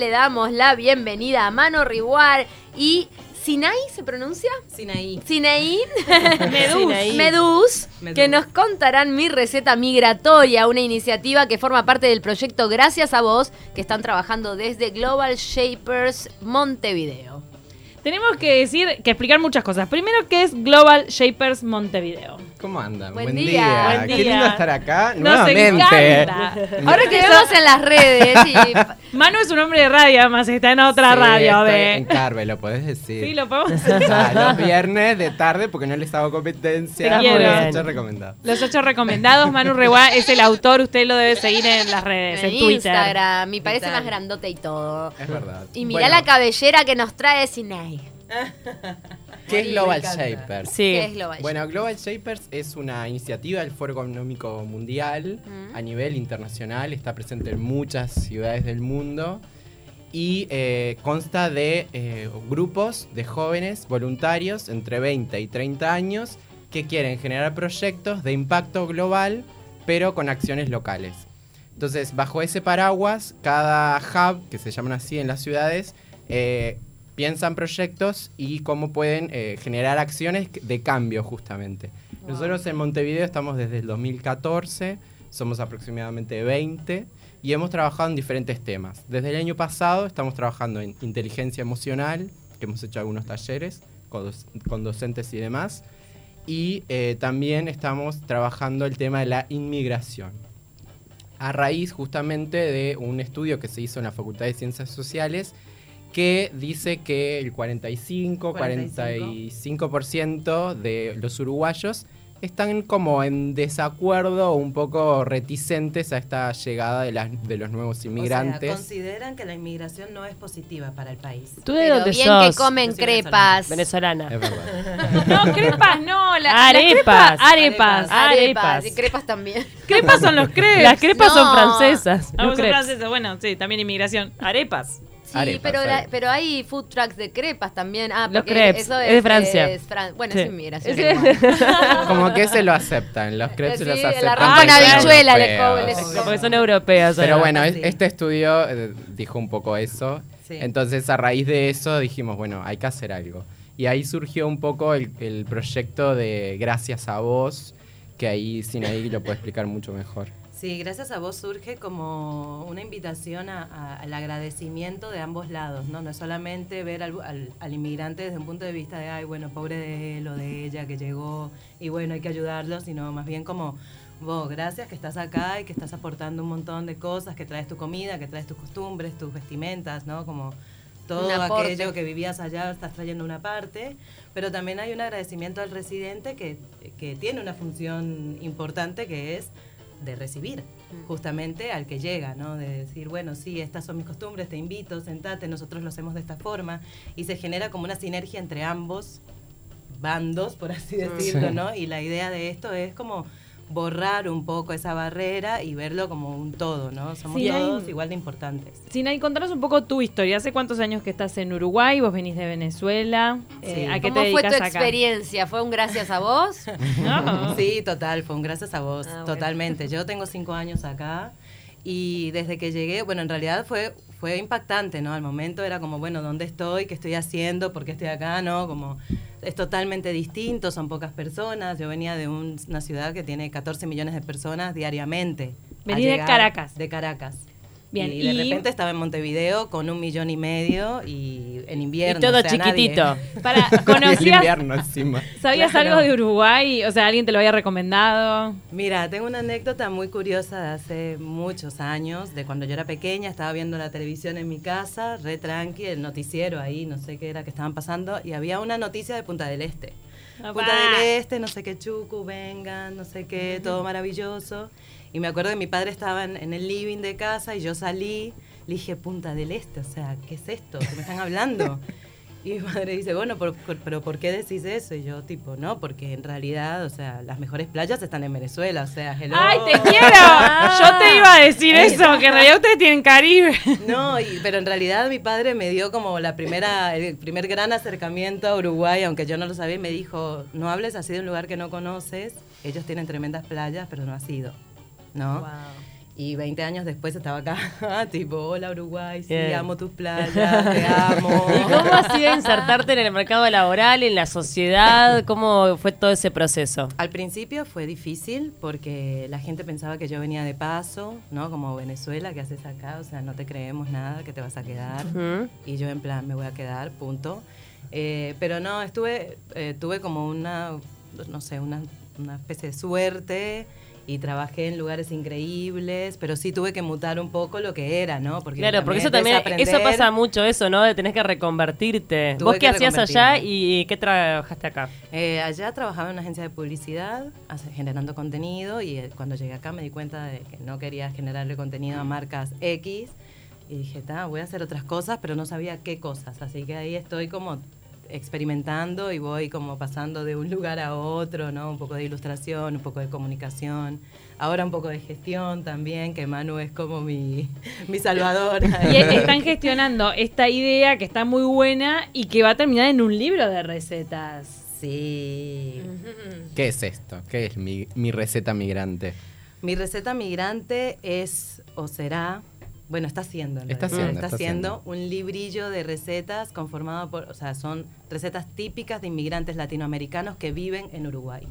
Le damos la bienvenida a Mano Riguar y Sinai, ¿se pronuncia? Sinaí. Sinaí. Medús, Medús. que nos contarán Mi Receta Migratoria, una iniciativa que forma parte del proyecto Gracias a Vos, que están trabajando desde Global Shapers Montevideo. Tenemos que decir, que explicar muchas cosas. Primero, ¿qué es Global Shapers Montevideo? ¿Cómo andan? Buen Buen, día. día. Buen Qué día. lindo estar acá Nos nuevamente. encanta. Ahora que vemos en las redes y Manu es un hombre de radio, además está en otra Sí, radio, estoy ¿ve? En Carve, lo podés decir. Sí, lo podemos. Ah, los viernes de tarde porque no les hago competencia. Te. Los ocho recomendados. Los ocho recomendados, Manu Reguá es el autor, usted lo debe seguir en las redes, en, en Twitter. Instagram, y parece más grandote y todo. Es verdad. Y mira Bueno, la cabellera que nos trae Sinai. ¿Qué es Global. Shapers? Sí. ¿Qué es Global Bueno, Global Shapers es una iniciativa del Foro Económico Mundial Mm. a nivel internacional, está presente en muchas ciudades del mundo y eh, consta de eh, grupos de jóvenes voluntarios entre 20 y 30 años que quieren generar proyectos de impacto global pero con acciones locales. Entonces, bajo ese paraguas, cada hub, que se llaman así en las ciudades, eh, piensan proyectos y cómo pueden eh, generar acciones de cambio justamente. Nosotros en Montevideo estamos desde el 2014, somos aproximadamente 20 y hemos trabajado en diferentes temas. Desde el año pasado estamos trabajando en inteligencia emocional, que hemos hecho algunos talleres con, doc- con docentes y demás, y eh, también estamos trabajando el tema de la inmigración. A raíz justamente de un estudio que se hizo en la Facultad de Ciencias Sociales que dice que el 45, 45% de los uruguayos están como en desacuerdo o un poco reticentes a esta llegada de, las, de los nuevos O sea, inmigrantes. consideran que la inmigración no es positiva para el país. ¿Tú de Pero dónde bien sos? que comen crepas. Venezolana. es verdad. No, crepas no, la, Arepas. la crepa- arepas. Arepas. Y crepas también. Crepas son los crepes. Las crepas son No. francesas. Ah, los vos sos crepes. francesa, bueno, sí, también inmigración. Arepas. Sí, Arepas, pero, la- pero hay food trucks de crepas también. Ah, Los crepes, eso es de Francia. es Fran- bueno, Sí. es inmigración. Sí. Como que se lo aceptan, los crepes Sí, se los el aceptan. arroz con porque son habichuela les europeos. co- les- Porque son europeas. Pero bueno, es- este estudio eh, dijo un poco eso. Sí. Entonces, a raíz de eso dijimos, bueno, hay que hacer algo. Y ahí surgió un poco el, el proyecto de Gracias a vos, que ahí Sinaí lo puede explicar mucho mejor. Sí, gracias a vos surge como una invitación a- a- al agradecimiento de ambos lados, ¿no? No es solamente ver al, al- al inmigrante desde un punto de vista de, ay, bueno, pobre de él o de ella que llegó y bueno, hay que ayudarlo, sino más bien como, vos, gracias que estás acá y que estás aportando un montón de cosas, que traes tu comida, que traes tus costumbres, tus vestimentas, ¿no? Como todo aquello que vivías allá estás trayendo una parte, pero también hay un agradecimiento al residente que, que tiene una función importante que es de recibir justamente al que llega, ¿no? De decir, bueno, sí, estas son mis costumbres, te invito, sentate, nosotros lo hacemos de esta forma y se genera como una sinergia entre ambos bandos, por así decirlo, Sí. ¿no? Y la idea de esto es como borrar un poco esa barrera y verlo como un todo, ¿no? Somos todos igual de importantes. Sinai, contanos un poco tu historia. ¿Hace cuántos años que estás en Uruguay? ¿Vos venís de Venezuela? Eh, Sí. ¿A qué ¿Cómo te fue tu acá? experiencia? ¿Fue un gracias a vos? No. Sí, total, fue un gracias a vos, Ah, bueno. totalmente. Yo tengo cinco años acá y desde que llegué, bueno, en realidad fue, fue impactante, ¿no? Al momento era como, bueno, ¿dónde estoy? ¿Qué estoy haciendo? ¿Por qué estoy acá? ¿No? Como es totalmente distinto, son pocas personas. Yo venía de un- una ciudad que tiene 14 millones de personas diariamente. a Vení de Caracas. De Caracas. Bien, y de y- repente estaba en Montevideo con un millón y medio y en invierno. Y todo o sea, nadie- chiquitito. Para, Y el ¿conocías, invierno encima. ¿Sabías Claro. algo de Uruguay? O sea, ¿alguien te lo había recomendado? Mira, tengo una anécdota muy curiosa de hace muchos años, de cuando yo era pequeña, estaba viendo la televisión en mi casa, re tranqui, el noticiero ahí, no sé qué era que estaban pasando, y había una noticia de Punta del Este. Papá. Punta del Este, no sé qué chucu, vengan, no sé qué, todo maravilloso. Y me acuerdo que mi padre estaba en, en el living de casa y yo salí, le dije, Punta del Este, o sea, ¿qué es esto? ¿Qué me están hablando? Y mi madre dice, bueno, pero, pero ¿por qué decís eso? Y yo, tipo, no, porque en realidad, o sea, las mejores playas están en Venezuela, o sea, hello. ¡Ay, te quiero! Yo te iba a decir eso, que en realidad ustedes tienen Caribe. No, y- pero en realidad mi padre me dio como la primera, el primer gran acercamiento a Uruguay, aunque yo no lo sabía, y me dijo, no hables así de un lugar que no conoces, ellos tienen tremendas playas, pero no has ido, ¿no? Y 20 años después estaba acá, tipo, hola Uruguay, sí, Bien. amo tus playas, te amo. ¿Y cómo ha sido insertarte en el mercado laboral, en la sociedad? ¿Cómo fue todo ese proceso? Al principio fue difícil porque la gente pensaba que yo venía de paso, ¿no? Como Venezuela, ¿qué haces acá? O sea, no te creemos nada, que te vas a quedar. Y yo en plan, me voy a quedar, punto. Eh, pero no, estuve, eh, tuve como una, no sé, una, una especie de suerte y trabajé en lugares increíbles, pero sí tuve que mutar un poco lo que era, ¿no? Porque Claro, porque eso es también, eso pasa mucho, eso, ¿no? De tenés que reconvertirte. Tuve ¿Vos qué hacías allá y qué trabajaste acá? Eh, allá trabajaba en una agencia de publicidad, generando contenido, y eh, cuando llegué acá me di cuenta de que no quería generarle contenido a marcas X, y dije, "Ta, voy a hacer otras cosas, pero no sabía qué cosas, así que ahí estoy como experimentando y voy como pasando de un lugar a otro, ¿no? Un poco de ilustración, un poco de comunicación, ahora un poco de gestión también, que Manu es como mi, mi salvador. Y están gestionando esta idea que está muy buena y que va a terminar en un libro de recetas. Sí. ¿Qué es esto? ¿Qué es mi, mi receta migrante? Mi receta migrante es o será, bueno, está haciendo, en Está haciendo, está haciendo un librillo de recetas conformado por, o sea, son recetas típicas de inmigrantes latinoamericanos que viven en Uruguay.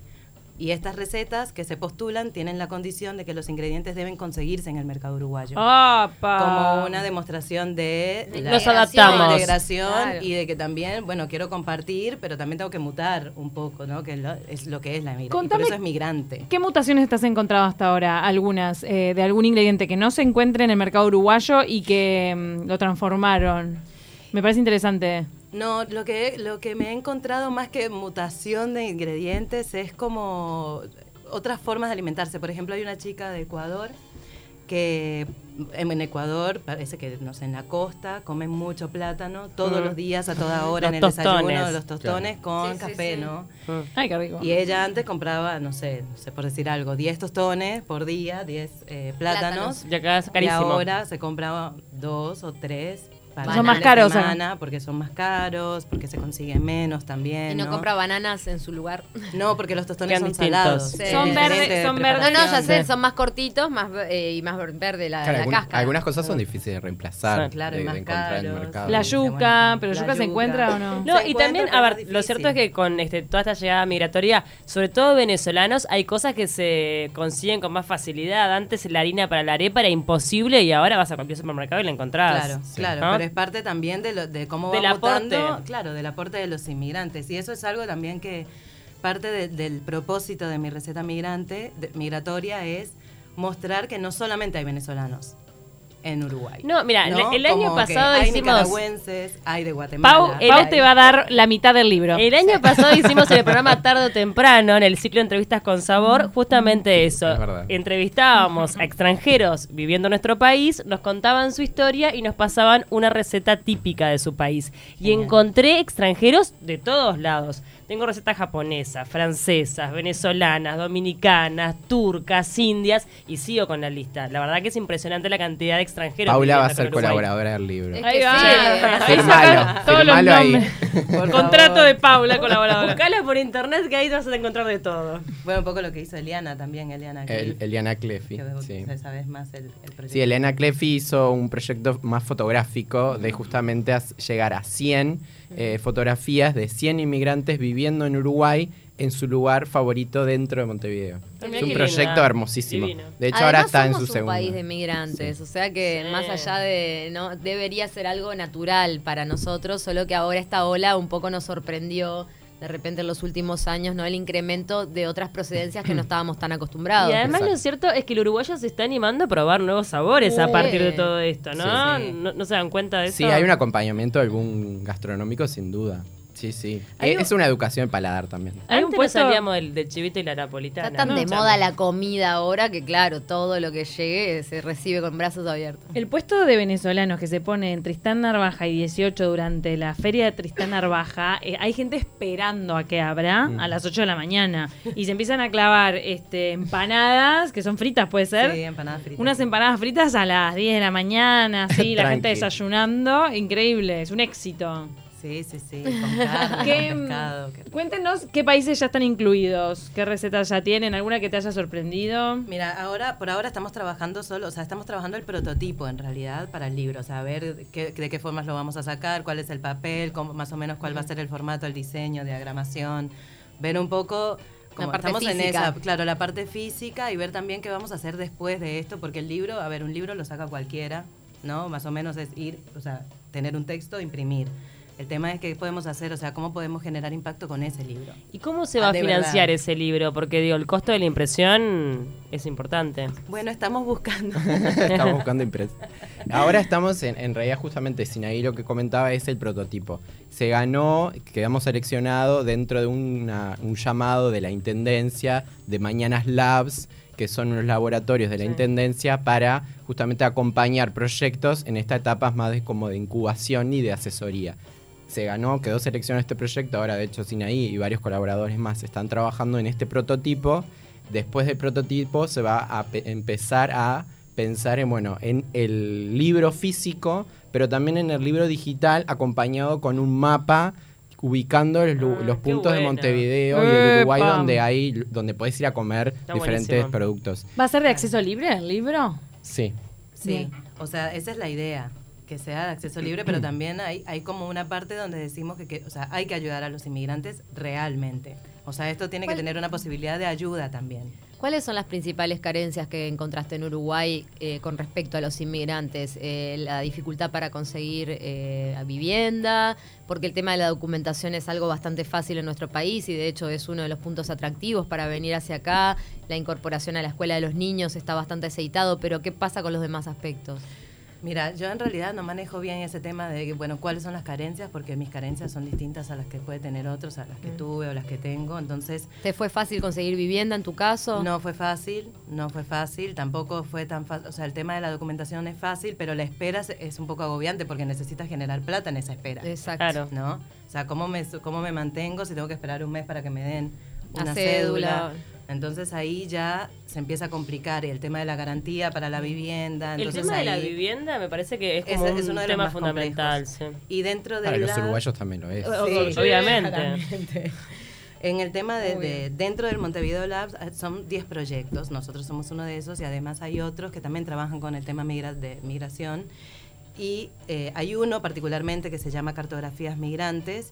Y estas recetas que se postulan tienen la condición de que los ingredientes deben conseguirse en el mercado uruguayo. ¡Apa! Como una demostración de De la Nos adaptamos. integración Claro. y de que también, bueno, quiero compartir, pero también tengo que mutar un poco, ¿no? Que lo- es lo que es la migración. Por Contame- eso es migrante. ¿Qué mutaciones te has encontrado hasta ahora? Algunas, eh, de algún ingrediente que no se encuentre en el mercado uruguayo y que mm, lo transformaron. Me parece interesante. No, lo que, lo que me he encontrado más que mutación de ingredientes es como otras formas de alimentarse. Por ejemplo, hay una chica de Ecuador que en en Ecuador, parece que, no sé, en la costa, comen mucho plátano todos Mm. los días, a toda hora, Los en el tostones. desayuno, los tostones con Sí, café, sí. ¿no? Mm. Ay, qué rico. Y ella antes compraba, no sé, no sé por decir algo, 10 tostones por día, 10 eh, plátanos. Y acá es Y carísimo. ahora se compraba dos o tres Son más de caros, semana, porque son más caros, porque se consiguen menos también. Y no, compra bananas en su lugar. No, porque los tostones son distintos. salados. Sí. Son verdes- de son No, verdes. no, ya sé, son más cortitos más eh, y más ver- verde la, Claro, la cáscara. algunas cosas son difíciles de reemplazar, Sí. Claro, de, y más de encontrar en el caros. mercado. La yuca, bueno, pero la yuca se encuentra o no? No, Se y también, a ver, lo cierto es que con este, toda esta llegada migratoria, sobre todo venezolanos, hay cosas que se consiguen con más facilidad. Antes la harina para la arepa era imposible y ahora vas a cualquier supermercado y la encontrás. Claro, Sí. claro, ¿No? Es parte también de, lo, de cómo Del va aporte. claro, del aporte de los inmigrantes. Y eso es algo también que parte de- del propósito de mi receta migrante, de- migratoria es mostrar que no solamente hay venezolanos en Uruguay. No, mira, ¿no? el- año Como que pasado hay hicimos- nicaragüenses, hay de Guatemala. Pau, el- Pau te va a dar la mitad del libro. El año pasado hicimos en el programa Tarde o Temprano, en el ciclo Entrevistas con Sabor, justamente eso. Es verdad. Entrevistábamos a extranjeros viviendo en nuestro país, nos contaban su historia y nos pasaban una receta típica de su país. Y Genial. encontré extranjeros de todos lados. Tengo recetas japonesas, francesas, venezolanas, dominicanas, turcas, indias y sigo con la lista. La verdad que es impresionante la cantidad de extranjeros. Paula va a ser colaboradora del libro. Es Ahí que va. sí, Ahí Firmalo, saca todos los ahí. nombres. Contrato de Paula, colaboradora. Buscala por internet que ahí vas a encontrar de todo. Bueno, un poco lo que hizo Eliana también, Eliana. El- Cliff, Eliana vos Sí. sabes más el, el proyecto. Sí, Elena Cleffi hizo un proyecto más fotográfico de justamente llegar a 100 eh, fotografías de 100 inmigrantes viviendo en Uruguay en su lugar favorito dentro de Montevideo. Mirá Es un proyecto linda. hermosísimo. Divino. De hecho, Además, ahora está en su segundo. un país de migrantes, Sí. o sea que Sí. más allá de no debería ser algo natural para nosotros, solo que ahora esta ola un poco nos sorprendió de repente en los últimos años, ¿no? El incremento de otras procedencias que no estábamos tan acostumbrados. Y además Exacto. lo cierto es que el uruguayo se está animando a probar nuevos sabores a partir de todo esto, ¿no? Sí, sí. ¿No, no se dan cuenta de eso? Sí, hay un acompañamiento algún gastronómico sin duda. Sí, sí. Eh, un- Es una educación de paladar también. Hay un Antes puesto- no salíamos del, del chivito y la napolitana. Está tan ¿no? de moda la comida ahora que claro, todo lo que llegue se recibe con brazos abiertos. El puesto de venezolanos que se pone en Tristán Narvaja y 18 durante la feria de Tristán Narvaja, eh, hay gente esperando a que abra Mm. a las 8 de la mañana y se empiezan a clavar este, empanadas, que son fritas, puede ser. Sí, empanadas fritas. Unas empanadas fritas a las 10 de la mañana, sí, la gente desayunando, increíble, es un éxito. Sí, Sí, sí, con carne, ¿Qué, con pescado. qué- Cuéntenos qué países ya están incluidos, qué recetas ya tienen, alguna que te haya sorprendido. Mira, ahora, por ahora estamos trabajando solo, o sea, estamos trabajando el prototipo en realidad para el libro, o sea, ver qué- de qué formas lo vamos a sacar, cuál es el papel, cómo- más o menos cuál va a ser el formato, el diseño, diagramación, ver un poco como parte estamos en física. esa, claro, la parte física y ver también qué vamos a hacer después de esto, porque el libro, a ver, un libro lo saca cualquiera, ¿no? Más o menos es ir, o sea, tener un texto, imprimir. El tema es qué podemos hacer, o sea, cómo podemos generar impacto con ese libro. ¿Y cómo se va Ah, a financiar verdad. ese libro? Porque digo, el costo de la impresión es importante. Bueno, estamos buscando. estamos buscando impres. Ahora estamos en, en realidad justamente Sinaí lo que comentaba es el prototipo. Se ganó, quedamos seleccionados dentro de una- un llamado de la Intendencia de Mañanas Labs, que son unos laboratorios de la Sí. Intendencia para justamente acompañar proyectos en esta etapa más de como de incubación y de asesoría. Se ganó, quedó seleccionado este proyecto, ahora de hecho Sinaí y varios colaboradores más están trabajando en este prototipo. Después del prototipo se va a pe- empezar a pensar en, bueno, en el libro físico, pero también en el libro digital acompañado con un mapa ubicando los, Ah, los puntos de. Montevideo y el Uruguay donde hay donde podés ir a comer Está diferentes buenísimo. productos. ¿Va a ser de acceso libre el libro? Sí. Sí, Bien. o sea, esa es la idea, que sea de acceso libre, pero también hay, hay como una parte donde decimos que, que, o sea, hay que ayudar a los inmigrantes realmente. O sea, esto tiene que ¿Cuál- tener una posibilidad de ayuda también. ¿Cuáles son las principales carencias que encontraste en Uruguay eh, con respecto a los inmigrantes? Eh, la dificultad para conseguir eh, vivienda, porque el tema de la documentación es algo bastante fácil en nuestro país y de hecho es uno de los puntos atractivos para venir hacia acá. La incorporación a la escuela de los niños está bastante aceitado, pero ¿qué pasa con los demás aspectos? Mira, yo en realidad no manejo bien ese tema de, que, bueno, cuáles son las carencias, porque mis carencias son distintas a las que puede tener otros, a las que tuve o las que tengo. Entonces, ¿Te fue fácil conseguir vivienda en tu caso? no fue fácil, no fue fácil, tampoco fue tan fácil. O sea, el tema de la documentación es fácil, pero la espera es- un poco agobiante porque necesitas generar plata en esa espera. Exacto. Claro. ¿no? O sea, ¿cómo me, cómo me mantengo si tengo que esperar un mes para que me den La una cédula. cédula? Entonces ahí ya se empieza a complicar y el tema de la garantía para la vivienda. El Entonces tema de la vivienda me parece que es Es- como es un uno de los tema más fundamental. sí. Y dentro de Para los uruguayos también lo es. Sí. obviamente. En el tema de, de- dentro del Montevideo Labs eh, son 10 proyectos, nosotros somos uno de esos y además hay otros que también trabajan con el tema migra- de migración y eh, hay uno particularmente que se llama Cartografías Migrantes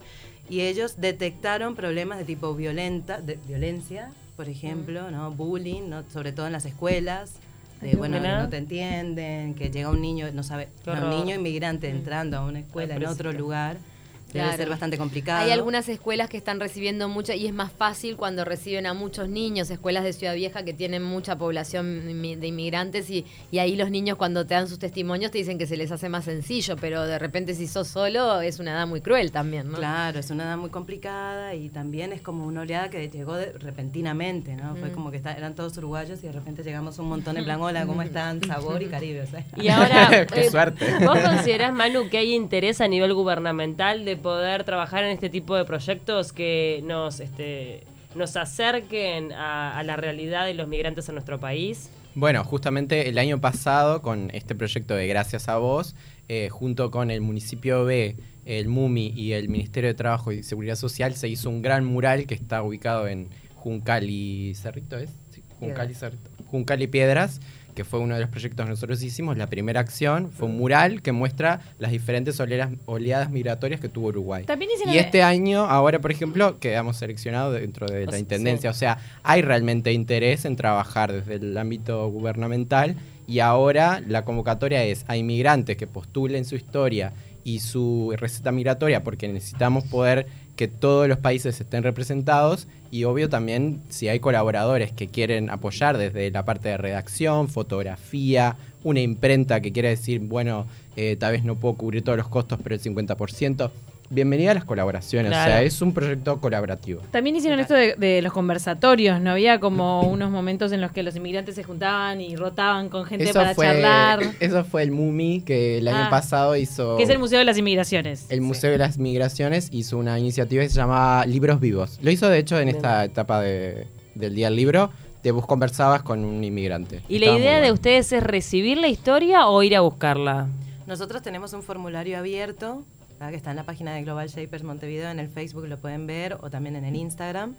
y ellos detectaron problemas de tipo violenta, de violencia, por ejemplo, ¿no? bullying, ¿no? sobre todo en las escuelas. De, bueno, que no te entienden, que llega un niño, no sabe, un niño inmigrante entrando a una escuela en otro pobrecito. Debe ser bastante complicado. Hay algunas escuelas que están recibiendo mucho y es más fácil cuando reciben a muchos niños, escuelas de Ciudad Vieja que tienen mucha población de inmigrantes y, y ahí los niños cuando te dan sus testimonios te dicen que se les hace más sencillo, pero de repente si sos solo es una edad muy cruel también, ¿no? Claro, es una edad muy complicada y también es como una oleada que llegó de- repentinamente, ¿no? Fue Mm. como que está- eran todos uruguayos y de repente llegamos un montón en plan, hola, ¿cómo están? Sabor y Caribe, o sea. Y ahora, Qué eh, suerte. ¿vos considerás, Manu, que hay interés a nivel gubernamental de poder trabajar en este tipo de proyectos que nos, este, nos acerquen a, a la realidad de los migrantes en nuestro país? Bueno, justamente el año pasado, con este proyecto de Gracias a Vos, eh, junto con el municipio B, el MUMI y el Ministerio de Trabajo y Seguridad Social, se hizo un gran mural que está ubicado en Juncal y Cerrito, ¿es? Sí, Juncal y Cerrito. Juncal y Piedras, que fue uno de los proyectos que nosotros hicimos. La primera acción fue un mural que muestra las diferentes oleadas, oleadas migratorias que tuvo Uruguay. También Y este año, ahora por ejemplo, quedamos seleccionados dentro de O la sea, Intendencia. sí. O sea, hay realmente interés en trabajar desde el ámbito gubernamental y ahora la convocatoria es a inmigrantes que postulen su historia y su receta migratoria porque necesitamos poder que todos los países estén representados y obvio también si hay colaboradores que quieren apoyar desde la parte de redacción, fotografía, una imprenta que quiere decir, bueno, eh, tal vez no puedo cubrir todos los costos, pero el 50%. Bienvenida a las colaboraciones, o sea, es un proyecto colaborativo. También hicieron esto de, de los conversatorios, ¿no? Había como unos momentos en los que los inmigrantes se juntaban y rotaban con gente para fue, charlar. eso fue el MUMI que el año Ah. pasado hizo. Que es el Museo de las Inmigraciones. el Museo de las Migraciones hizo una iniciativa que se llama Libros Vivos. Lo hizo de hecho en Bien. esta etapa de- del Día del Libro. Te vos conversabas con un inmigrante. ¿Y la Estaba idea de ustedes es recibir la historia o ir a buscarla? Nosotros tenemos un formulario abierto ¿verdad? que está en la página de Global Shapers Montevideo, en el Facebook lo pueden ver o también en el Instagram.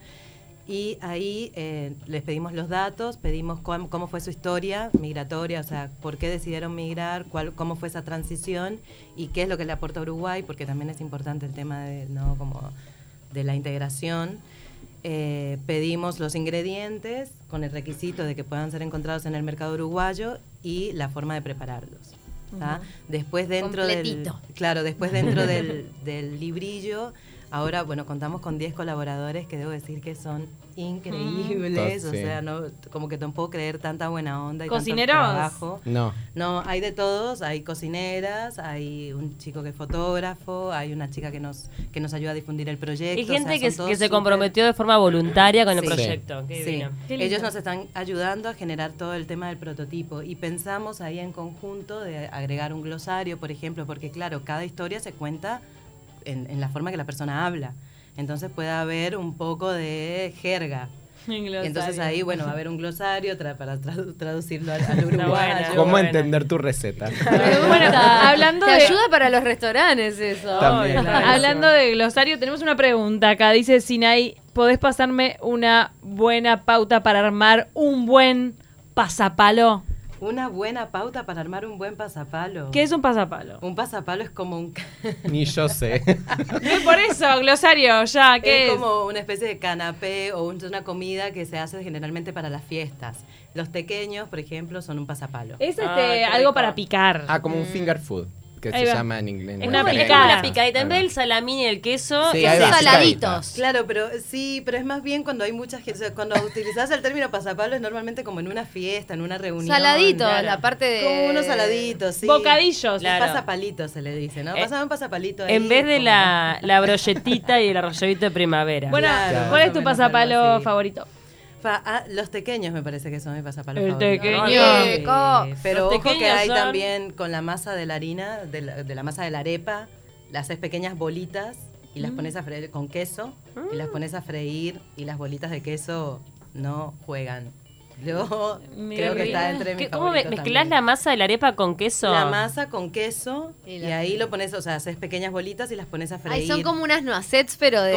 Y ahí eh, les pedimos los datos, pedimos cómo fue su historia migratoria, o sea, por qué decidieron migrar, cómo fue esa transición y qué es lo que le aporta Uruguay, porque también es importante el tema de, ¿no? como de la integración. Eh, pedimos los ingredientes con el requisito de que puedan ser encontrados en el mercado uruguayo y la forma de prepararlos. ¿Tá? Después dentro del Completito. claro, después dentro del, del librillo, ahora bueno contamos con 10 colaboradores que debo decir que son increíbles, Mm. o Sí. sea, no como que puedo creer tanta buena onda y tanto ¿Cocineros? trabajo. No. No, hay de todos, hay cocineras, hay un chico que es fotógrafo, hay una chica que nos que nos ayuda a difundir el proyecto. O sea, gente que, se comprometió de forma voluntaria con el Sí. proyecto. Qué Sí. Qué ellos nos están ayudando a generar todo el tema del prototipo y pensamos ahí en conjunto de agregar un glosario, por ejemplo, porque claro, cada historia se cuenta en, en la forma que la persona habla. Entonces puede haber un poco de jerga. Entonces ahí, bueno, va a haber un glosario tra- para tradu- traducirlo al, al buena. uruguayo. ¿Cómo bueno. entender tu receta? Bueno, hablando Te de- ayuda para los restaurantes eso. También. Claro. Hablando de glosario, tenemos una pregunta acá. Dice Sinai, ¿podés pasarme una buena pauta para armar un buen pasapalo? Una buena pauta para armar un buen pasapalo. ¿Qué es un pasapalo? Un pasapalo es como un... Ni yo sé. Eh, Por eso, glosario, ya, ¿qué es es? como una especie de canapé o un- una comida que se hace generalmente para las fiestas. Los pequeños, por ejemplo, son un pasapalo. Es este, Ah, qué algo rico. para picar. Ah, como un finger food, que Ahí se va. llama en inglés. Es Una en picada. una picadita. En vez del salamín y el queso, Sí, son saladitos. Claro, pero sí, pero es más bien cuando hay mucha gente. o sea, cuando utilizas el término pasapalo es normalmente como en una fiesta, en una reunión. Saladitos, claro. la parte de. Como unos saladitos, sí. Bocadillos. Claro. Pasapalitos se le dice, ¿no? Eh, Pásame un pasapalito ahí. En vez de como- la, la brolletita y el arrolladito de primavera. Bueno, Claro, ¿cuál es tu menos pasapalo favorito? Fa- ah, los tequeños me parece que son mi pasapalo El tequeño. Sí. Pero Los ojo que hay son- también con la masa de la harina, de la, de la masa de la arepa, le haces pequeñas bolitas y Mm. las pones a freír con queso y las pones a freír y las bolitas de queso no juegan. Yo Mira, creo que está entre mis ¿Qué- ¿Cómo favoritos mezclás también. la masa de la arepa con queso? La masa con queso Y ahí lo pones, o sea, haces pequeñas bolitas y las pones a freír. Ay, son como unas noisets, pero de,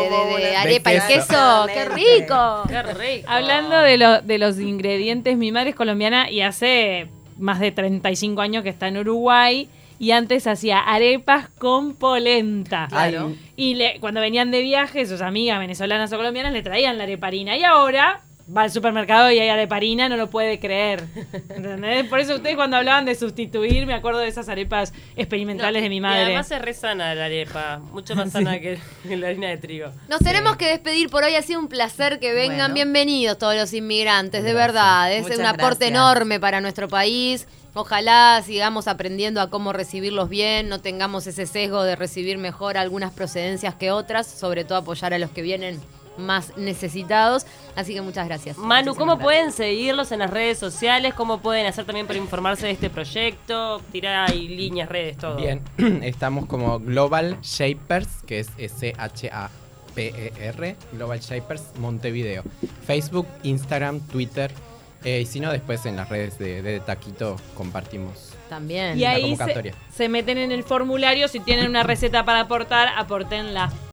arepa de y queso. queso. ¡Qué rico! Qué rico. Hablando de, lo- de los ingredientes, mi madre es colombiana y hace más de 35 años que está en Uruguay y antes hacía arepas con polenta. Claro. Y le- cuando venían de viaje, sus amigas venezolanas o colombianas le traían la areparina. Y ahora va al supermercado y hay areparina, no lo puede creer. ¿Entendés? Por eso ustedes cuando hablaban de sustituir, me acuerdo de esas arepas experimentales No, de mi Y madre. además es re sana la arepa, mucho más sana que, que la harina de trigo. Nos tenemos que despedir por hoy. Ha sido un placer que vengan. Bueno. Bienvenidos todos los inmigrantes, de verdad. Es Muchas un aporte gracias. enorme para nuestro país. Ojalá sigamos aprendiendo a cómo recibirlos bien, no tengamos ese sesgo de recibir mejor algunas procedencias que otras, sobre todo apoyar a los que vienen más necesitados. Así que muchas gracias. Manu, ¿cómo pueden seguirlos en las redes sociales? ¿Cómo pueden hacer también para informarse de este proyecto? Tirar ahí líneas, redes, todo. Bien, estamos como Global Shapers, que es S-H-A-P-E-R, Global Shapers Montevideo. Facebook, Instagram, Twitter, eh, y si no, después en las redes de, de Taquito compartimos. También. Y la ahí se, convocatoria. se meten en el formulario, si tienen una receta para aportar, aportenla.